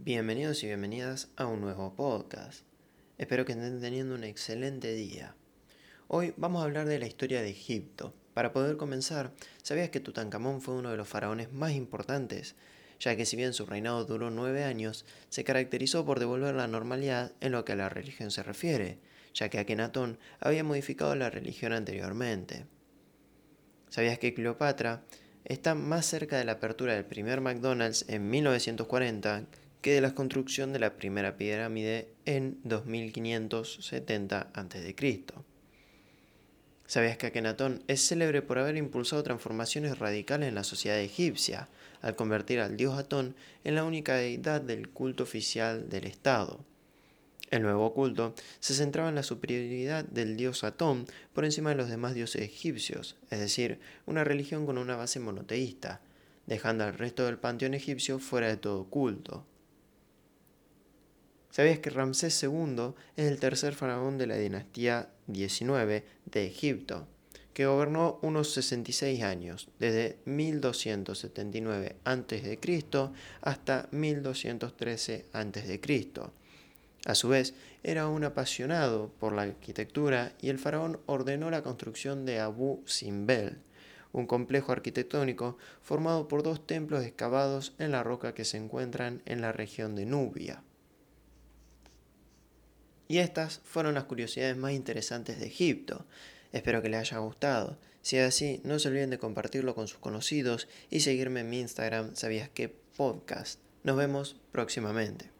Bienvenidos y bienvenidas a un nuevo podcast. Espero que estén teniendo un excelente día. Hoy vamos a hablar de la historia de Egipto. Para poder comenzar, ¿sabías que Tutankamón fue uno de los faraones más importantes? Ya que si bien su reinado duró nueve años, se caracterizó por devolver la normalidad en lo que a la religión se refiere, ya que Akenatón había modificado la religión anteriormente. ¿Sabías que Cleopatra está más cerca de la apertura del primer McDonald's en 1940 que de la construcción de la primera pirámide en 2570 a.C. ¿Sabías que Akenatón es célebre por haber impulsado transformaciones radicales en la sociedad egipcia, al convertir al dios Atón en la única deidad del culto oficial del Estado? El nuevo culto se centraba en la superioridad del dios Atón por encima de los demás dioses egipcios, es decir, una religión con una base monoteísta, dejando al resto del panteón egipcio fuera de todo culto. ¿Sabías que Ramsés II es el tercer faraón de la dinastía 19 de Egipto, que gobernó unos 66 años, desde 1279 a.C. hasta 1213 a.C.? A su vez, era un apasionado por la arquitectura y el faraón ordenó la construcción de Abu Simbel, un complejo arquitectónico formado por dos templos excavados en la roca que se encuentran en la región de Nubia. Y estas fueron las curiosidades más interesantes de Egipto. Espero que les haya gustado. Si es así, no se olviden de compartirlo con sus conocidos y seguirme en mi Instagram, sabías qué podcast. Nos vemos próximamente.